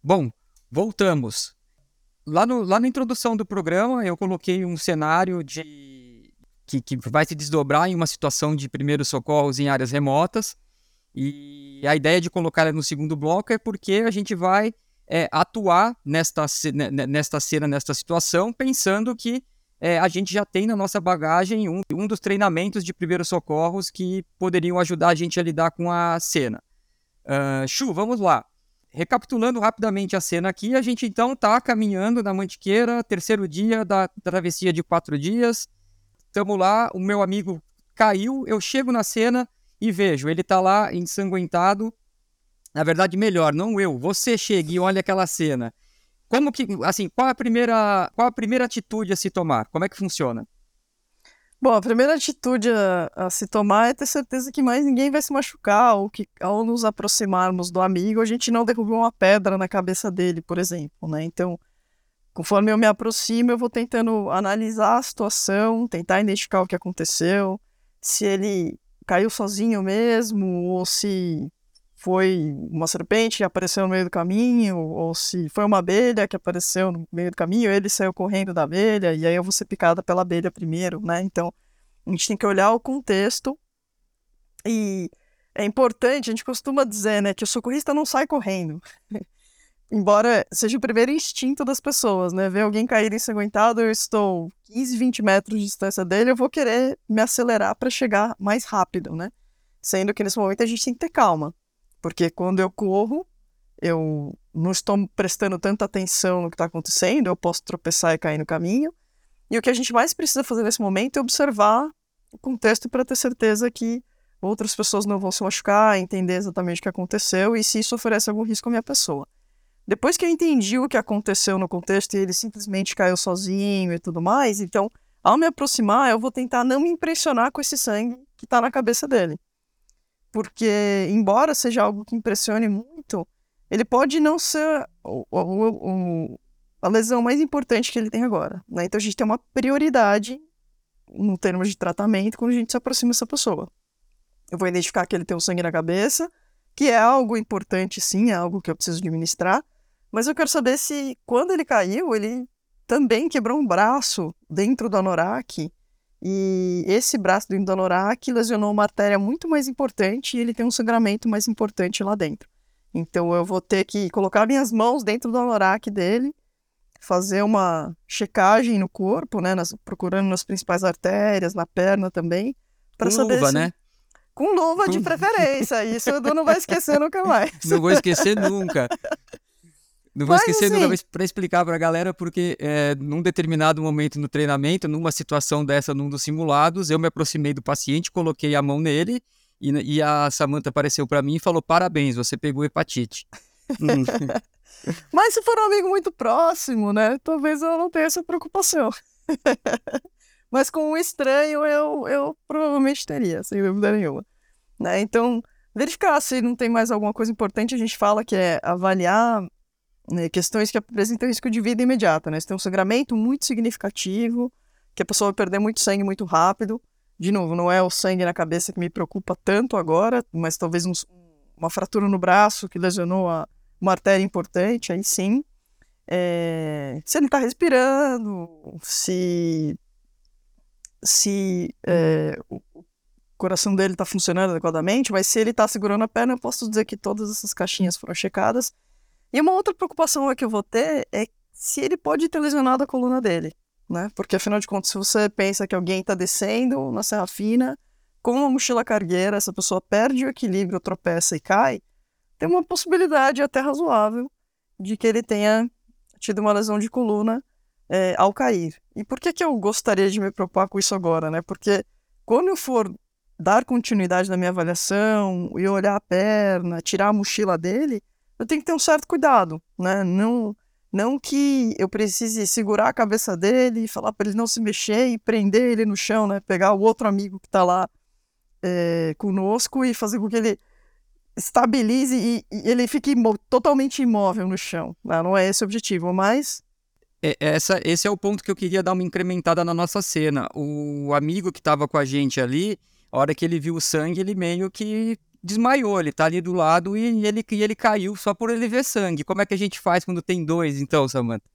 Speaker 2: Bom, voltamos. lá, no, lá na introdução do programa, eu coloquei um cenário de que, que vai se desdobrar em uma situação de primeiros socorros em áreas remotas. E a ideia de colocar no segundo bloco é porque a gente vai é, atuar nesta, nesta cena, nesta situação, pensando que é, a gente já tem na nossa bagagem um, um dos treinamentos de primeiros socorros que poderiam ajudar a gente a lidar com a cena. Uh, Chu, vamos lá. Recapitulando rapidamente a cena aqui, a gente então está caminhando na Mantiqueira, terceiro dia da travessia de quatro dias. Estamos lá, o meu amigo caiu, eu chego na cena e vejo, ele está lá ensanguentado. Na verdade, melhor, não eu, você chega e olha aquela cena. Como que, assim, qual a primeira, qual a primeira atitude a se tomar? Como é que funciona?
Speaker 3: Bom, a primeira atitude a, a, se tomar é ter certeza que mais ninguém vai se machucar, ou que ao nos aproximarmos do amigo, a gente não derrubou uma pedra na cabeça dele, por exemplo, né? Então, conforme eu me aproximo, eu vou tentando analisar a situação, tentar identificar o que aconteceu, se ele caiu sozinho mesmo, ou se foi uma serpente que apareceu no meio do caminho, ou se foi uma abelha que apareceu no meio do caminho, ele saiu correndo da abelha, e aí eu vou ser picada pela abelha primeiro, né? Então, a gente tem que olhar o contexto e é importante, a gente costuma dizer, né, que o socorrista não sai correndo. <laughs> Embora seja o primeiro instinto das pessoas, né? Ver alguém cair ensanguentado, eu estou 15, 20 metros de distância dele, eu vou querer me acelerar para chegar mais rápido, né? Sendo que nesse momento a gente tem que ter calma. Porque quando eu corro, eu não estou prestando tanta atenção no que está acontecendo, eu posso tropeçar e cair no caminho. E o que a gente mais precisa fazer nesse momento é observar o contexto para ter certeza que outras pessoas não vão se machucar, entender exatamente o que aconteceu e se isso oferece algum risco à minha pessoa. Depois que eu entendi o que aconteceu no contexto e ele simplesmente caiu sozinho e tudo mais, então, ao me aproximar, eu vou tentar não me impressionar com esse sangue que está na cabeça dele porque, embora seja algo que impressione muito, ele pode não ser o, o, o, a lesão mais importante que ele tem agora. Né? Então a gente tem uma prioridade no termos de tratamento quando a gente se aproxima dessa pessoa. Eu vou identificar que ele tem um sangue na cabeça, que é algo importante, sim, é algo que eu preciso administrar, mas eu quero saber se quando ele caiu, ele também quebrou um braço dentro do anorak e esse braço do Indanorak lesionou uma artéria muito mais importante e ele tem um sangramento mais importante lá dentro. Então eu vou ter que colocar minhas mãos dentro do anorak dele, fazer uma checagem no corpo, né, nas, procurando nas principais artérias, na perna também,
Speaker 2: para saber luva,
Speaker 3: se...
Speaker 2: né?
Speaker 3: Com luva de preferência, isso o Edu não vai esquecer nunca <laughs> mais.
Speaker 2: Não vou esquecer nunca. Não vou Mas, esquecer assim... nunca para explicar para a galera, porque é, num determinado momento no treinamento, numa situação dessa, num dos simulados, eu me aproximei do paciente, coloquei a mão nele e, e a Samanta apareceu para mim e falou: Parabéns, você pegou hepatite.
Speaker 3: Hum. <laughs> Mas se for um amigo muito próximo, né? Talvez eu não tenha essa preocupação. <laughs> Mas com um estranho eu, eu provavelmente teria, sem dúvida nenhuma. Né? Então, verificar se não tem mais alguma coisa importante, a gente fala que é avaliar questões que apresentam risco de vida imediata, né? Você tem um sangramento muito significativo, que a pessoa vai perder muito sangue muito rápido. De novo, não é o sangue na cabeça que me preocupa tanto agora, mas talvez um, uma fratura no braço que lesionou a, uma artéria importante, aí sim. É, se ele está respirando, se, se é, o coração dele está funcionando adequadamente, mas se ele está segurando a perna, eu posso dizer que todas essas caixinhas foram checadas e uma outra preocupação que eu vou ter é se ele pode ter lesionado a coluna dele, né? Porque afinal de contas, se você pensa que alguém está descendo na Serra Fina com uma mochila cargueira, essa pessoa perde o equilíbrio, tropeça e cai, tem uma possibilidade até razoável de que ele tenha tido uma lesão de coluna é, ao cair. E por que, que eu gostaria de me preocupar com isso agora, né? Porque quando eu for dar continuidade na minha avaliação e olhar a perna, tirar a mochila dele, eu tenho que ter um certo cuidado, né? Não, não que eu precise segurar a cabeça dele e falar para ele não se mexer e prender ele no chão, né? Pegar o outro amigo que está lá é, conosco e fazer com que ele estabilize e, e ele fique imó totalmente imóvel no chão. Né? Não é esse o objetivo, mas
Speaker 2: é, essa, esse é o ponto que eu queria dar uma incrementada na nossa cena. O amigo que estava com a gente ali, a hora que ele viu o sangue, ele meio que desmaiou, ele tá ali do lado e ele, e ele caiu só por ele ver sangue. Como é que a gente faz quando tem dois, então, Samantha?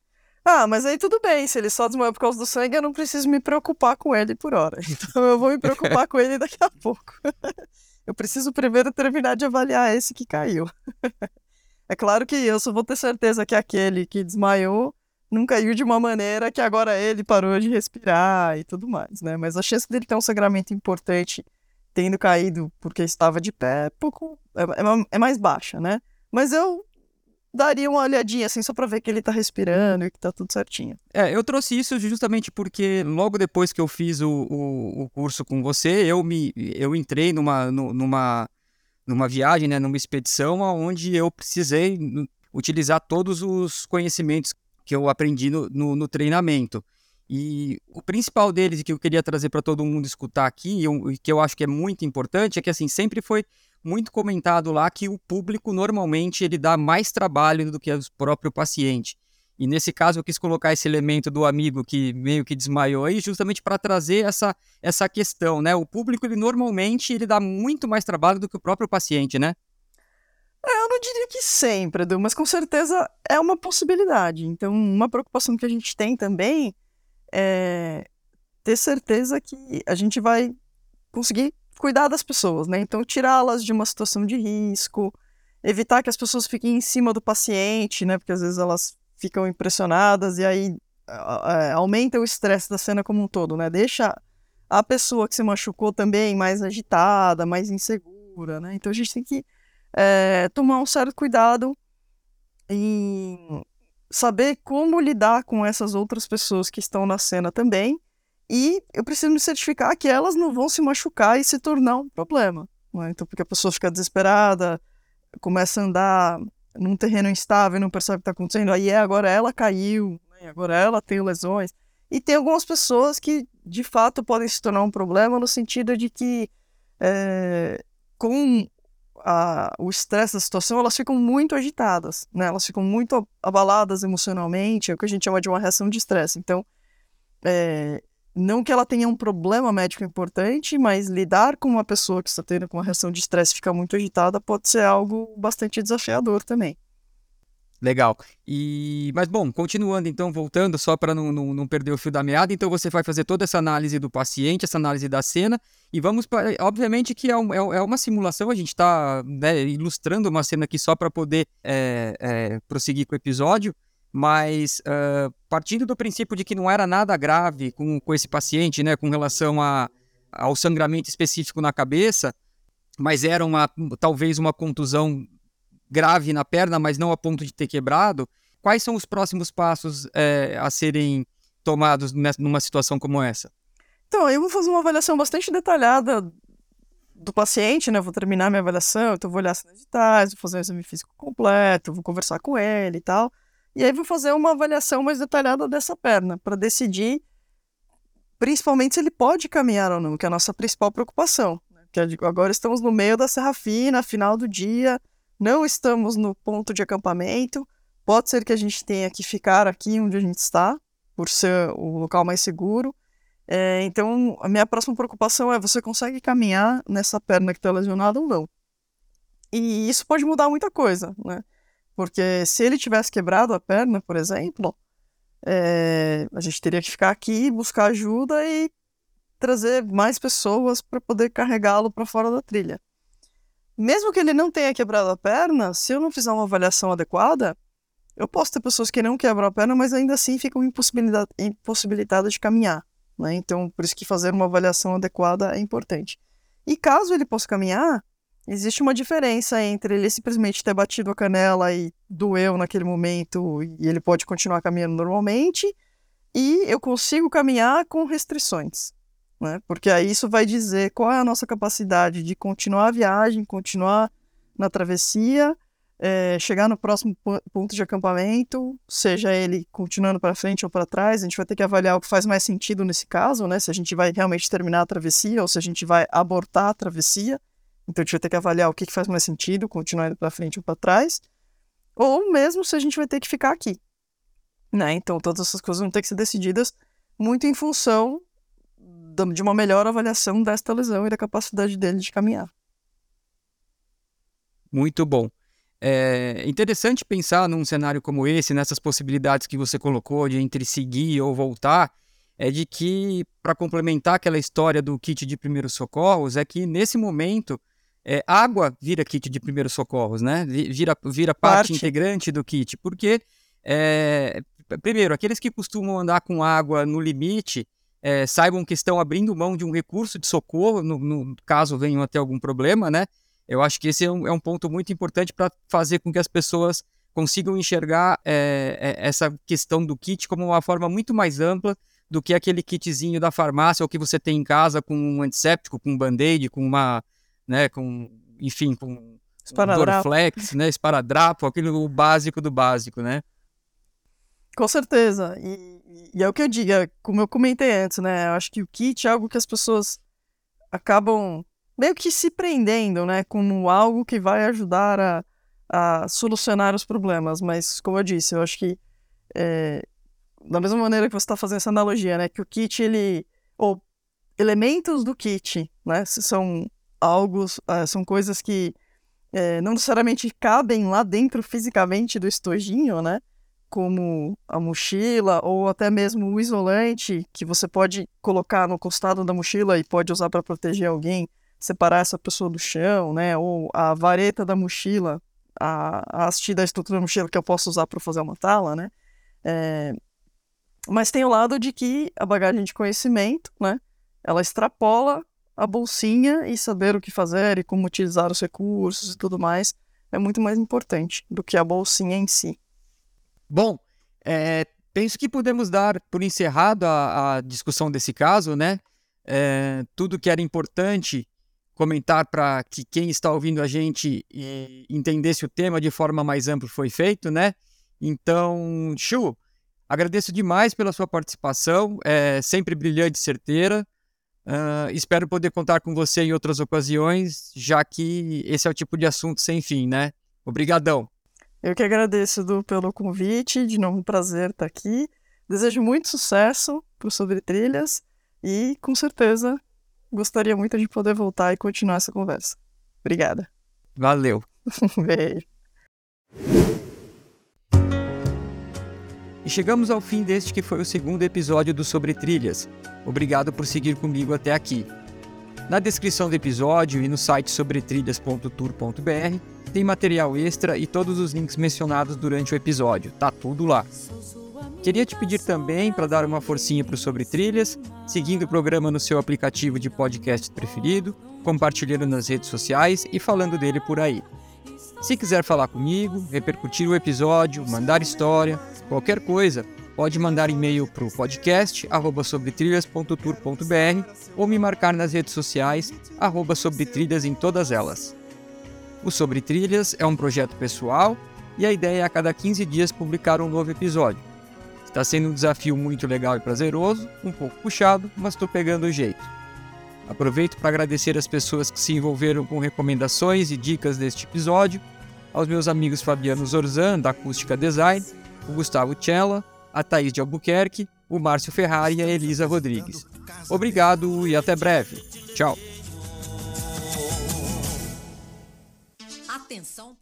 Speaker 3: Ah, mas aí tudo bem, se ele só desmaiou por causa do sangue, eu não preciso me preocupar com ele por hora. <laughs> Então eu vou me preocupar com ele daqui a pouco. <laughs> Eu preciso primeiro terminar de avaliar esse que caiu. <laughs> É claro que eu só vou ter certeza que aquele que desmaiou não caiu de uma maneira que agora ele parou de respirar e tudo mais, né? Mas a chance dele ter um sangramento importante tendo caído porque estava de pé pouco, é, é, é mais baixa, né? Mas eu daria uma olhadinha assim só para ver que ele tá respirando e que tá tudo certinho.
Speaker 2: É, eu trouxe isso justamente porque logo depois que eu fiz o, o, o curso com você, eu me eu entrei numa numa numa viagem, né, numa expedição onde eu precisei utilizar todos os conhecimentos que eu aprendi no, no, no treinamento. E o principal deles que eu queria trazer para todo mundo escutar aqui, e que eu acho que é muito importante, é que assim sempre foi muito comentado lá que o público normalmente ele dá mais trabalho do que o próprio paciente. E nesse caso eu quis colocar esse elemento do amigo que meio que desmaiou aí, justamente para trazer essa, essa questão, né? O público ele normalmente ele dá muito mais trabalho do que o próprio paciente, né?
Speaker 3: É, eu não diria que sempre, Edu, mas com certeza é uma possibilidade. Então, uma preocupação que a gente tem também é ter certeza que a gente vai conseguir cuidar das pessoas, né? Então, tirá-las de uma situação de risco, evitar que as pessoas fiquem em cima do paciente, né? Porque às vezes elas ficam impressionadas e aí é, aumenta o estresse da cena como um todo, né? Deixa a pessoa que se machucou também mais agitada, mais insegura, né? Então a gente tem que é, tomar um certo cuidado em saber como lidar com essas outras pessoas que estão na cena também e eu preciso me certificar que elas não vão se machucar e se tornar um problema. Né? Então, porque a pessoa fica desesperada, começa a andar num terreno instável e não percebe o que está acontecendo, aí é, agora ela caiu, né? agora ela tem lesões. E tem algumas pessoas que, de fato, podem se tornar um problema no sentido de que, é, com a, o estresse da situação, elas ficam muito agitadas, né? Elas ficam muito abaladas emocionalmente, é o que a gente chama de uma reação de estresse. Então, é, não que ela tenha um problema médico importante, mas lidar com uma pessoa que está tendo uma reação de estresse e ficar muito agitada pode ser algo bastante desafiador também.
Speaker 2: Legal. E mas bom, continuando então, voltando só para não, não, não, perder o fio da meada, então você vai fazer toda essa análise do paciente, essa análise da cena e vamos para, obviamente que é, um, é, é uma simulação, a gente está né, ilustrando uma cena aqui só para poder é, é, prosseguir com o episódio. Mas uh, partindo do princípio de que não era nada grave com, com esse paciente, né, com relação a, ao sangramento específico na cabeça, mas era uma talvez uma contusão grave na perna, mas não a ponto de ter quebrado, quais são os próximos passos é, a serem tomados numa situação como essa?
Speaker 3: Então, eu vou fazer uma avaliação bastante detalhada do paciente, né? Vou terminar minha avaliação, então vou olhar as digitais, vou fazer um exame físico completo, vou conversar com ele e tal. E aí vou fazer uma avaliação mais detalhada dessa perna para decidir, principalmente se ele pode caminhar ou não, que é a nossa principal preocupação. Né? Que agora estamos no meio da Serra Fina, final do dia, não estamos no ponto de acampamento. Pode ser que a gente tenha que ficar aqui onde a gente está, por ser o local mais seguro. É, então, a minha próxima preocupação é: você consegue caminhar nessa perna que está lesionada ou não? E isso pode mudar muita coisa, né? Porque se ele tivesse quebrado a perna, por exemplo, é, a gente teria que ficar aqui, buscar ajuda e trazer mais pessoas para poder carregá-lo para fora da trilha. Mesmo que ele não tenha quebrado a perna, se eu não fizer uma avaliação adequada, eu posso ter pessoas que não quebram a perna, mas ainda assim ficam impossibilitadas de caminhar. Né? Então, por isso que fazer uma avaliação adequada é importante. E caso ele possa caminhar, Existe uma diferença entre ele simplesmente ter batido a canela e doeu naquele momento e ele pode continuar caminhando normalmente, e eu consigo caminhar com restrições. Né? Porque aí isso vai dizer qual é a nossa capacidade de continuar a viagem, continuar na travessia, é, chegar no próximo ponto de acampamento, seja ele continuando para frente ou para trás, a gente vai ter que avaliar o que faz mais sentido nesse caso, né? Se a gente vai realmente terminar a travessia ou se a gente vai abortar a travessia. Então a gente vai ter que avaliar o que, que faz mais sentido, continuar indo para frente ou para trás, ou mesmo se a gente vai ter que ficar aqui. Né? Então todas essas coisas vão ter que ser decididas muito em função de uma melhor avaliação desta lesão e da capacidade dele de caminhar.
Speaker 2: Muito bom. É interessante pensar num cenário como esse, nessas possibilidades que você colocou de entre seguir ou voltar, é de que, para complementar aquela história do kit de primeiros socorros, é que nesse momento é, água vira kit de primeiros socorros, né? Vira, vira parte, parte. integrante do kit, porque, é, primeiro, aqueles que costumam andar com água no limite, é, saibam que estão abrindo mão de um recurso de socorro, no, no caso venham a ter algum problema, né? Eu acho que esse é um, é um ponto muito importante para fazer com que as pessoas consigam enxergar é, essa questão do kit como uma forma muito mais ampla do que aquele kitzinho da farmácia ou que você tem em casa com um antisséptico, com um band-aid, com uma, né, com, enfim, com um Dorflex, né, esparadrapo, aquilo básico do básico, né?
Speaker 3: Com certeza. E, e, é o que eu digo, é, como eu comentei antes, né? Eu acho que o kit é algo que as pessoas acabam meio que se prendendo, né? Como algo que vai ajudar a, a solucionar os problemas. Mas, como eu disse, eu acho que é, da mesma maneira que você está fazendo essa analogia, né? Que o kit, ele... Ou elementos do kit, né? São algo... Uh, são coisas que é, não necessariamente cabem lá dentro fisicamente do estojinho, né? Como a mochila ou até mesmo o isolante que você pode colocar no costado da mochila e pode usar para proteger alguém, separar essa pessoa do chão, né? Ou a vareta da mochila, a, a haste da estrutura da mochila que eu posso usar para fazer uma tala, né? É... Mas tem o lado de que a bagagem de conhecimento, né? Ela extrapola a bolsinha e saber o que fazer e como utilizar os recursos e tudo mais é muito mais importante do que a bolsinha em si.
Speaker 2: Bom, é, penso que podemos dar por encerrado a, a discussão desse caso, né? É, tudo que era importante comentar para que quem está ouvindo a gente entendesse o tema de forma mais ampla foi feito, né? Então, Chu, agradeço demais pela sua participação, é sempre brilhante e certeira. Uh, espero poder contar com você em outras ocasiões, já que esse é o tipo de assunto sem fim, né? Obrigadão.
Speaker 3: Eu que agradeço pelo convite, de novo um prazer estar aqui. Desejo muito sucesso para o Sobre Trilhas e, com certeza, gostaria muito de poder voltar e continuar essa conversa. Obrigada.
Speaker 2: Valeu. <laughs>
Speaker 3: Beijo.
Speaker 2: E chegamos ao fim deste que foi o segundo episódio do Sobre Trilhas. Obrigado por seguir comigo até aqui. Na descrição do episódio e no site sobretrilhas.tour.br tem material extra e todos os links mencionados durante o episódio, tá tudo lá. Queria te pedir também para dar uma forcinha para Sobre Trilhas, seguindo o programa no seu aplicativo de podcast preferido, compartilhando nas redes sociais e falando dele por aí. Se quiser falar comigo, repercutir o episódio, mandar história, qualquer coisa, pode mandar e-mail para o podcast sobretrilhas.tour.br ou me marcar nas redes sociais arroba sobretrilhas em todas elas. O Sobre Trilhas é um projeto pessoal e a ideia é a cada 15 dias publicar um novo episódio. Está sendo um desafio muito legal e prazeroso, um pouco puxado, mas estou pegando o jeito. Aproveito para agradecer as pessoas que se envolveram com recomendações e dicas deste episódio, aos meus amigos Fabiano Zorzan, da Acústica Design, o Gustavo Cella, a Thaís de Albuquerque, o Márcio Ferrari e a Elisa Rodrigues. Obrigado e até breve. Tchau. Atenção.